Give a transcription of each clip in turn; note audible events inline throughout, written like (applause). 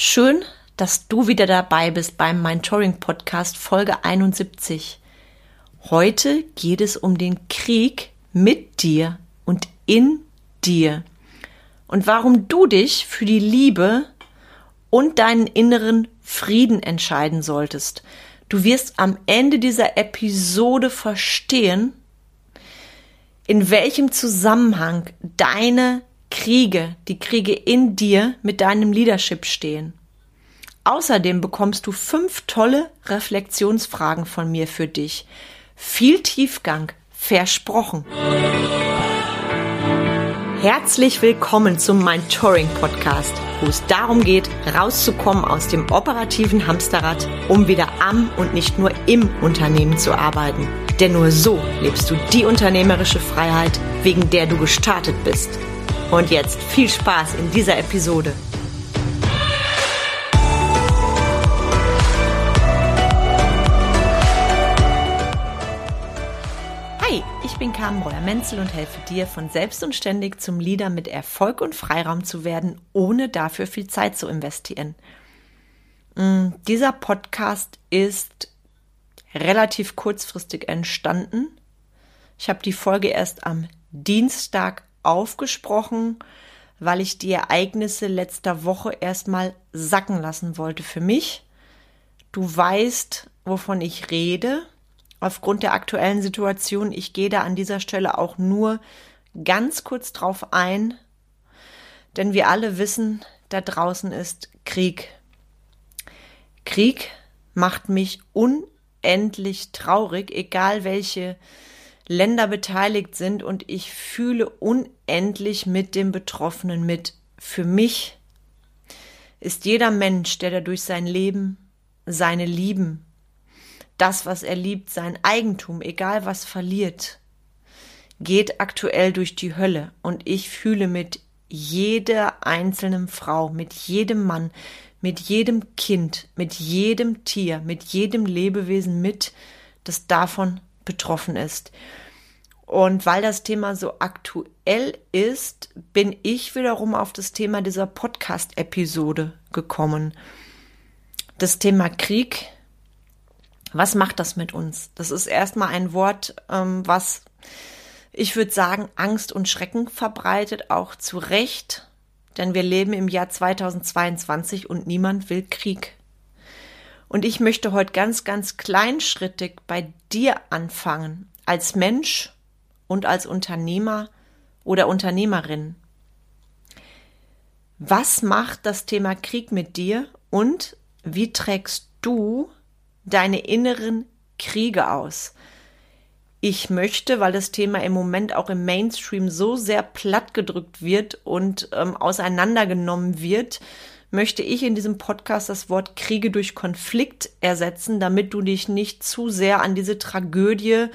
Schön, dass du wieder dabei bist beim Mentoring Podcast Folge 71. Heute geht es um den Krieg mit dir und in dir und warum du dich für die Liebe und deinen inneren Frieden entscheiden solltest. Du wirst am Ende dieser Episode verstehen, in welchem Zusammenhang deine Kriege, die Kriege in dir mit deinem Leadership stehen. Außerdem bekommst du fünf tolle Reflexionsfragen von mir für dich. Viel Tiefgang, versprochen. Herzlich willkommen zum Mentoring Podcast, wo es darum geht, rauszukommen aus dem operativen Hamsterrad, um wieder am und nicht nur im Unternehmen zu arbeiten. Denn nur so lebst du die unternehmerische Freiheit, wegen der du gestartet bist. Und jetzt viel Spaß in dieser Episode. Hi, ich bin Carmen Breuer-Menzel und helfe dir, von selbst und ständig zum Leader mit Erfolg und Freiraum zu werden, ohne dafür viel Zeit zu investieren. Mm, dieser Podcast ist relativ kurzfristig entstanden. Ich habe die Folge erst am Dienstag aufgesprochen, weil ich die Ereignisse letzter Woche erstmal sacken lassen wollte für mich. Du weißt, wovon ich rede. Aufgrund der aktuellen Situation, ich gehe da an dieser Stelle auch nur ganz kurz drauf ein, denn wir alle wissen, da draußen ist Krieg. Krieg macht mich unendlich traurig, egal welche Länder beteiligt sind und ich fühle unendlich mit dem Betroffenen mit. Für mich ist jeder Mensch, der dadurch sein Leben, seine Lieben, das, was er liebt, sein Eigentum, egal was verliert, geht aktuell durch die Hölle und ich fühle mit jeder einzelnen Frau, mit jedem Mann, mit jedem Kind, mit jedem Tier, mit jedem Lebewesen mit, das davon betroffen ist. Und weil das Thema so aktuell ist, bin ich wiederum auf das Thema dieser Podcast-Episode gekommen. Das Thema Krieg. Was macht das mit uns? Das ist erstmal ein Wort, ähm, was ich würde sagen, Angst und Schrecken verbreitet, auch zu Recht, denn wir leben im Jahr 2022 und niemand will Krieg. Und ich möchte heute ganz, ganz kleinschrittig bei dir anfangen, als Mensch und als Unternehmer oder Unternehmerin. Was macht das Thema Krieg mit dir und wie trägst du deine inneren Kriege aus? Ich möchte, weil das Thema im Moment auch im Mainstream so sehr plattgedrückt wird und ähm, auseinandergenommen wird, möchte ich in diesem Podcast das Wort Kriege durch Konflikt ersetzen, damit du dich nicht zu sehr an diese Tragödie,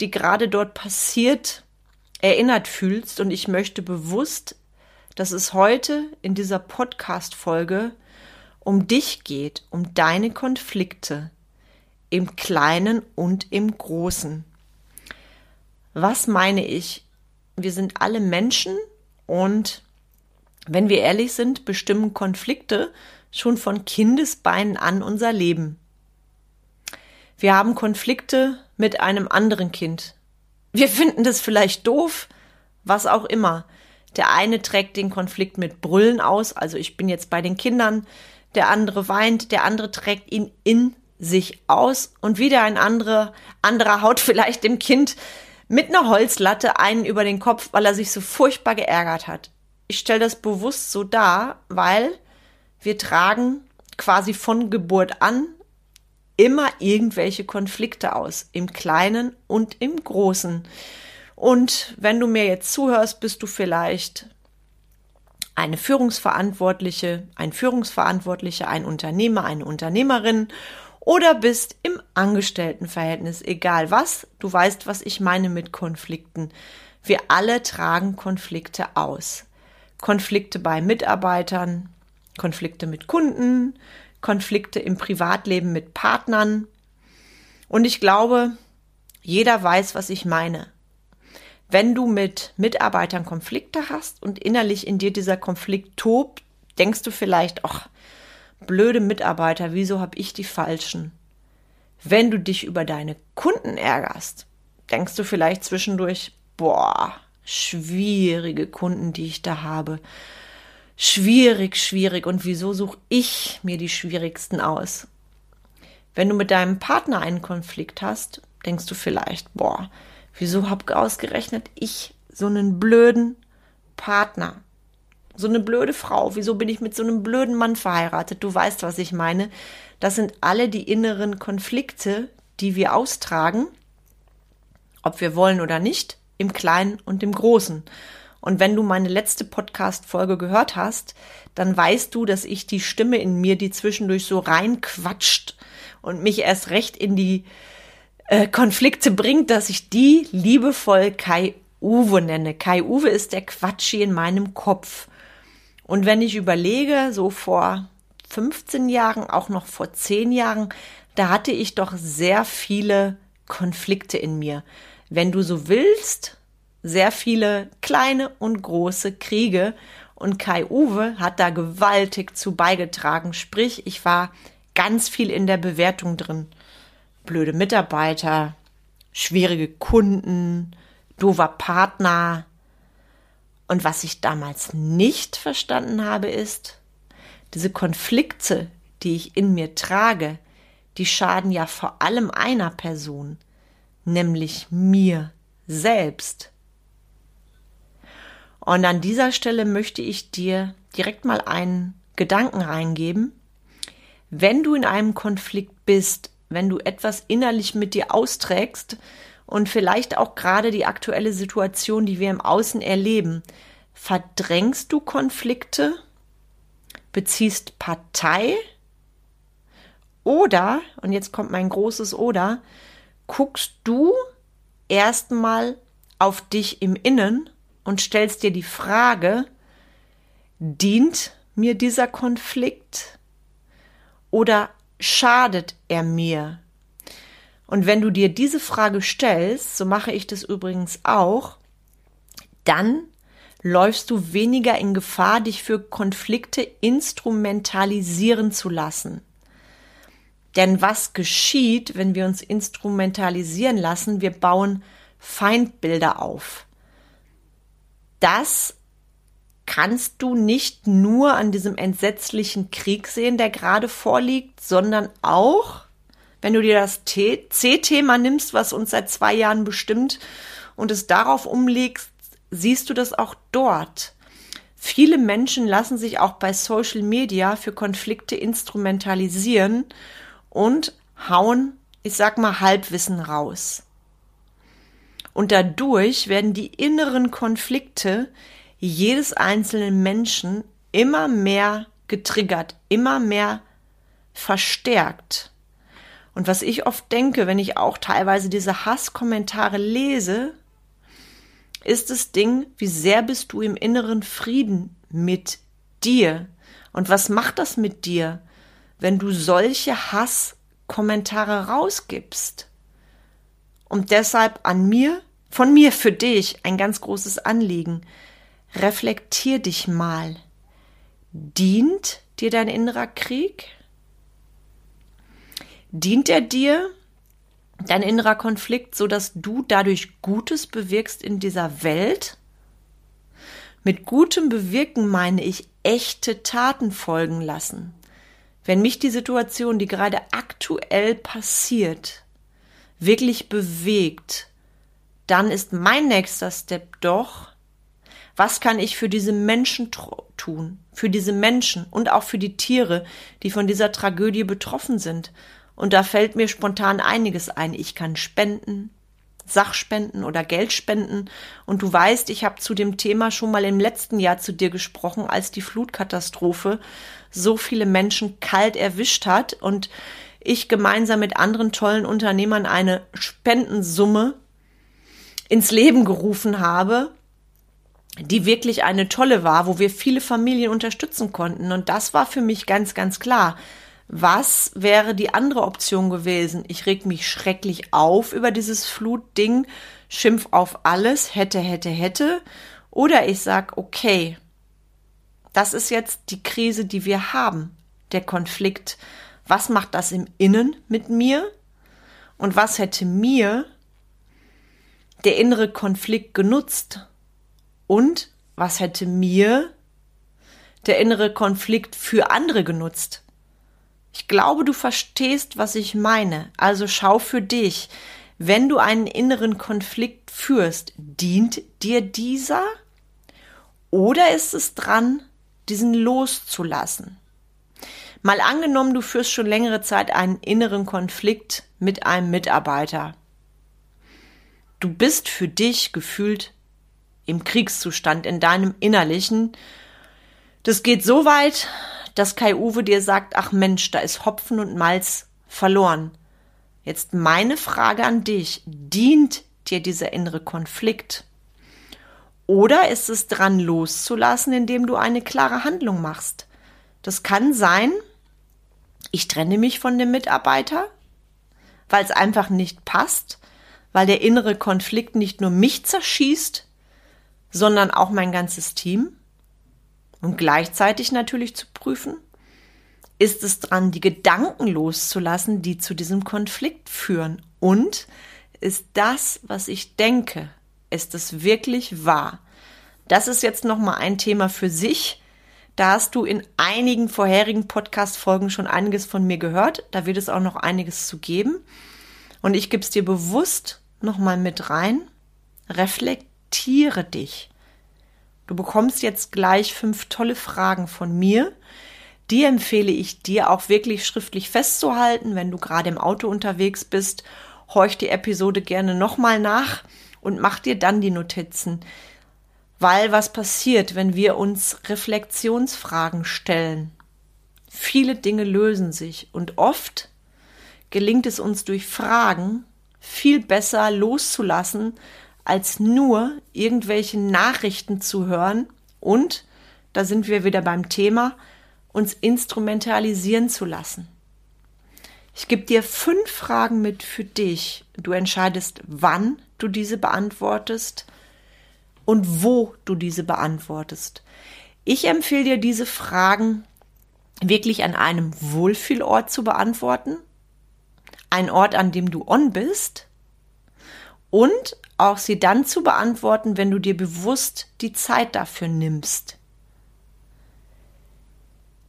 die gerade dort passiert, erinnert fühlst. Und ich möchte bewusst, dass es heute in dieser Podcast-Folge um dich geht, um deine Konflikte im Kleinen und im Großen. Was meine ich? Wir sind alle Menschen und wenn wir ehrlich sind, bestimmen Konflikte schon von Kindesbeinen an unser Leben. Wir haben Konflikte mit einem anderen Kind. Wir finden das vielleicht doof, was auch immer. Der eine trägt den Konflikt mit Brüllen aus, also ich bin jetzt bei den Kindern, der andere weint, der andere trägt ihn in sich aus und wieder ein anderer, anderer haut (laughs) vielleicht dem Kind mit einer Holzlatte einen über den Kopf, weil er sich so furchtbar geärgert hat ich stelle das bewusst so dar, weil wir tragen quasi von Geburt an immer irgendwelche Konflikte aus, im Kleinen und im Großen. Und wenn du mir jetzt zuhörst, bist du vielleicht eine Führungsverantwortliche, ein Führungsverantwortlicher, ein Unternehmer, eine Unternehmerin oder bist im Angestelltenverhältnis, egal was, du weißt, was ich meine mit Konflikten. Wir alle tragen Konflikte aus. Konflikte bei Mitarbeitern, Konflikte mit Kunden, Konflikte im Privatleben mit Partnern. Und ich glaube, jeder weiß, was ich meine. Wenn du mit Mitarbeitern Konflikte hast und innerlich in dir dieser Konflikt tobt, denkst du vielleicht, ach, blöde Mitarbeiter, wieso habe ich die falschen? Wenn du dich über deine Kunden ärgerst, denkst du vielleicht zwischendurch, boah, schwierige Kunden, die ich da habe. Schwierig, schwierig. Und wieso suche ich mir die schwierigsten aus? Wenn du mit deinem Partner einen Konflikt hast, denkst du vielleicht, boah, wieso hab ausgerechnet ich so einen blöden Partner? So eine blöde Frau. Wieso bin ich mit so einem blöden Mann verheiratet? Du weißt, was ich meine. Das sind alle die inneren Konflikte, die wir austragen, ob wir wollen oder nicht, im Kleinen und im Großen. Und wenn du meine letzte Podcast-Folge gehört hast, dann weißt du, dass ich die Stimme in mir, die zwischendurch so reinquatscht und mich erst recht in die äh, Konflikte bringt, dass ich die liebevoll Kai Uwe nenne. Kai Uwe ist der Quatschi in meinem Kopf. Und wenn ich überlege, so vor 15 Jahren, auch noch vor 10 Jahren, da hatte ich doch sehr viele Konflikte in mir. Wenn du so willst, sehr viele kleine und große Kriege. Und Kai Uwe hat da gewaltig zu beigetragen. Sprich, ich war ganz viel in der Bewertung drin. Blöde Mitarbeiter, schwierige Kunden, doofer Partner. Und was ich damals nicht verstanden habe, ist, diese Konflikte, die ich in mir trage, die schaden ja vor allem einer Person, nämlich mir selbst. Und an dieser Stelle möchte ich dir direkt mal einen Gedanken reingeben. Wenn du in einem Konflikt bist, wenn du etwas innerlich mit dir austrägst und vielleicht auch gerade die aktuelle Situation, die wir im Außen erleben, verdrängst du Konflikte, beziehst Partei oder, und jetzt kommt mein großes Oder, guckst du erstmal auf dich im Innen und stellst dir die Frage, dient mir dieser Konflikt oder schadet er mir? Und wenn du dir diese Frage stellst, so mache ich das übrigens auch, dann läufst du weniger in Gefahr, dich für Konflikte instrumentalisieren zu lassen. Denn was geschieht, wenn wir uns instrumentalisieren lassen? Wir bauen Feindbilder auf das kannst du nicht nur an diesem entsetzlichen Krieg sehen, der gerade vorliegt, sondern auch, wenn du dir das C-Thema nimmst, was uns seit zwei Jahren bestimmt, und es darauf umlegst, siehst du das auch dort. Viele Menschen lassen sich auch bei Social Media für Konflikte instrumentalisieren und hauen, ich sag mal, Halbwissen raus. Und dadurch werden die inneren Konflikte jedes einzelnen Menschen immer mehr getriggert, immer mehr verstärkt. Und was ich oft denke, wenn ich auch teilweise diese Hasskommentare lese, ist das Ding, wie sehr bist du im inneren Frieden mit dir? Und was macht das mit dir, wenn du solche Hasskommentare rausgibst? Und deshalb an mir von mir für dich ein ganz großes Anliegen. Reflektier dich mal. Dient dir dein innerer Krieg? Dient er dir, dein innerer Konflikt, so dass du dadurch Gutes bewirkst in dieser Welt? Mit gutem Bewirken meine ich echte Taten folgen lassen. Wenn mich die Situation, die gerade aktuell passiert, wirklich bewegt, dann ist mein nächster Step doch, was kann ich für diese Menschen tun, für diese Menschen und auch für die Tiere, die von dieser Tragödie betroffen sind. Und da fällt mir spontan einiges ein. Ich kann spenden, Sachspenden oder Geld spenden. Und du weißt, ich habe zu dem Thema schon mal im letzten Jahr zu dir gesprochen, als die Flutkatastrophe so viele Menschen kalt erwischt hat und ich gemeinsam mit anderen tollen Unternehmern eine Spendensumme ins Leben gerufen habe, die wirklich eine tolle war, wo wir viele Familien unterstützen konnten. Und das war für mich ganz, ganz klar. Was wäre die andere Option gewesen? Ich reg mich schrecklich auf über dieses Flutding, schimpf auf alles, hätte, hätte, hätte. Oder ich sag, okay, das ist jetzt die Krise, die wir haben. der Konflikt? Was macht das im Innen mit mir? Und was hätte mir der innere Konflikt genutzt? Und was hätte mir der innere Konflikt für andere genutzt? Ich glaube, du verstehst, was ich meine. Also schau für dich. Wenn du einen inneren Konflikt führst, dient dir dieser? Oder ist es dran, diesen loszulassen? Mal angenommen, du führst schon längere Zeit einen inneren Konflikt mit einem Mitarbeiter. Du bist für dich gefühlt im Kriegszustand, in deinem Innerlichen. Das geht so weit, dass Kai Uwe dir sagt, ach Mensch, da ist Hopfen und Malz verloren. Jetzt meine Frage an dich, dient dir dieser innere Konflikt? Oder ist es dran loszulassen, indem du eine klare Handlung machst? Das kann sein, ich trenne mich von dem Mitarbeiter, weil es einfach nicht passt, weil der innere Konflikt nicht nur mich zerschießt, sondern auch mein ganzes Team. Und gleichzeitig natürlich zu prüfen, ist es dran, die Gedanken loszulassen, die zu diesem Konflikt führen. Und ist das, was ich denke, ist es wirklich wahr? Das ist jetzt nochmal ein Thema für sich. Da hast du in einigen vorherigen Podcast-Folgen schon einiges von mir gehört. Da wird es auch noch einiges zu geben. Und ich gebe es dir bewusst nochmal mit rein. Reflektiere dich. Du bekommst jetzt gleich fünf tolle Fragen von mir. Die empfehle ich dir auch wirklich schriftlich festzuhalten, wenn du gerade im Auto unterwegs bist. Horch die Episode gerne nochmal nach und mach dir dann die Notizen. Weil was passiert, wenn wir uns Reflexionsfragen stellen? Viele Dinge lösen sich und oft gelingt es uns durch Fragen viel besser loszulassen, als nur irgendwelche Nachrichten zu hören und, da sind wir wieder beim Thema, uns instrumentalisieren zu lassen. Ich gebe dir fünf Fragen mit für dich. Du entscheidest, wann du diese beantwortest und wo du diese beantwortest. Ich empfehle dir, diese Fragen wirklich an einem Wohlfühlort zu beantworten. Ein Ort, an dem du on bist. Und auch sie dann zu beantworten, wenn du dir bewusst die Zeit dafür nimmst.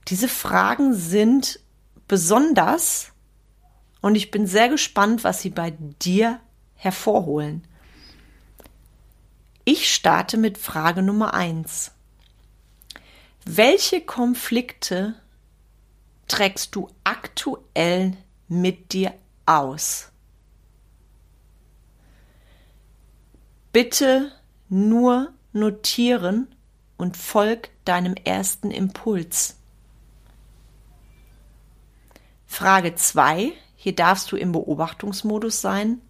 Diese Fragen sind besonders und ich bin sehr gespannt, was sie bei dir hervorholen. Ich starte mit Frage Nummer eins. Welche Konflikte trägst du aktuell mit dir aus? Bitte nur notieren und folg deinem ersten Impuls. Frage 2, hier darfst du im Beobachtungsmodus sein.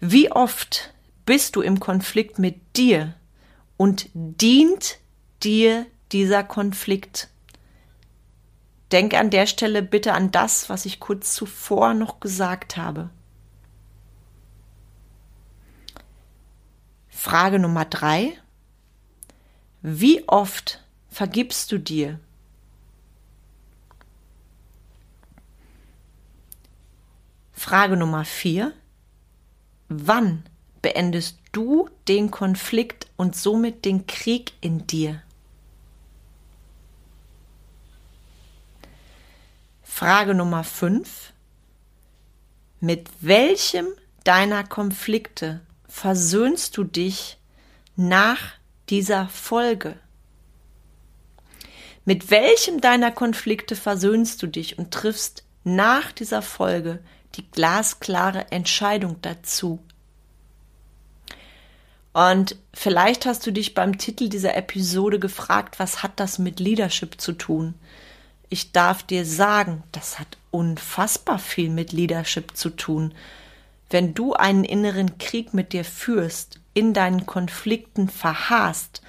Wie oft bist du im Konflikt mit dir und dient dir dieser Konflikt? Denk an der Stelle bitte an das, was ich kurz zuvor noch gesagt habe. Frage Nummer drei. Wie oft vergibst du dir? Frage Nummer vier. Wann beendest du den Konflikt und somit den Krieg in dir? Frage Nummer 5. Mit welchem deiner Konflikte versöhnst du dich nach dieser Folge? Mit welchem deiner Konflikte versöhnst du dich und triffst nach dieser Folge die glasklare Entscheidung dazu und vielleicht hast du dich beim Titel dieser Episode gefragt, was hat das mit Leadership zu tun? Ich darf dir sagen, das hat unfassbar viel mit Leadership zu tun. Wenn du einen inneren Krieg mit dir führst, in deinen Konflikten verharrst,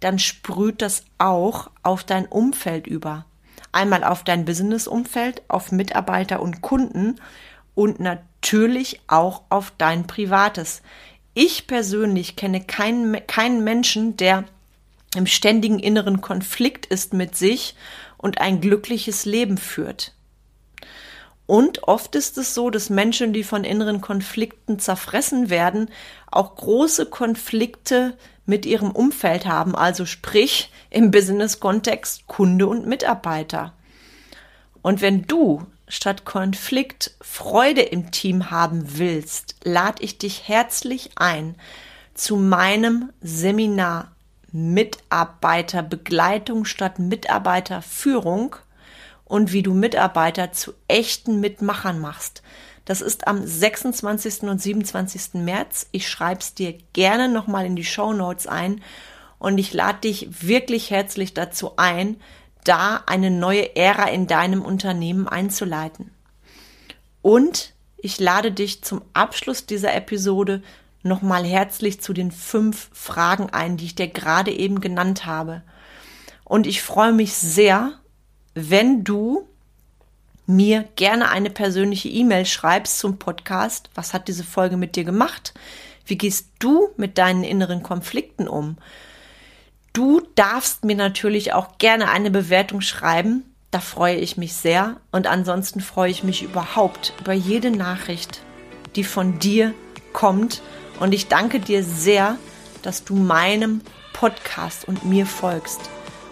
dann sprüht das auch auf dein Umfeld über. Einmal auf dein Business-Umfeld, auf Mitarbeiter und Kunden und natürlich auch auf dein Privates. Ich persönlich kenne keinen, keinen Menschen, der im ständigen inneren Konflikt ist mit sich und ein glückliches Leben führt. Und oft ist es so, dass Menschen, die von inneren Konflikten zerfressen werden, auch große Konflikte mit ihrem Umfeld haben, also sprich im Business-Kontext Kunde und Mitarbeiter. Und wenn du statt Konflikt Freude im Team haben willst, lade ich dich herzlich ein zu meinem Seminar Mitarbeiterbegleitung statt Mitarbeiterführung und wie du Mitarbeiter zu echten Mitmachern machst. Das ist am 26. und 27. März. Ich schreibe es dir gerne nochmal in die Show Notes ein und ich lade dich wirklich herzlich dazu ein, da eine neue Ära in deinem Unternehmen einzuleiten. Und ich lade dich zum Abschluss dieser Episode nochmal herzlich zu den fünf Fragen ein, die ich dir gerade eben genannt habe. Und ich freue mich sehr, wenn du mir gerne eine persönliche E-Mail schreibst zum Podcast. Was hat diese Folge mit dir gemacht? Wie gehst du mit deinen inneren Konflikten um? Du darfst mir natürlich auch gerne eine Bewertung schreiben. Da freue ich mich sehr. Und ansonsten freue ich mich überhaupt über jede Nachricht, die von dir kommt. Und ich danke dir sehr, dass du meinem Podcast und mir folgst.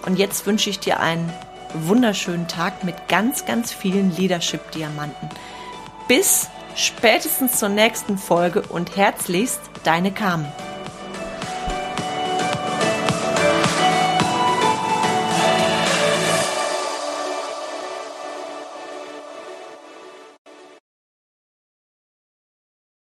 Und jetzt wünsche ich dir einen wunderschönen Tag mit ganz, ganz vielen Leadership-Diamanten. Bis spätestens zur nächsten Folge und herzlichst deine Carmen.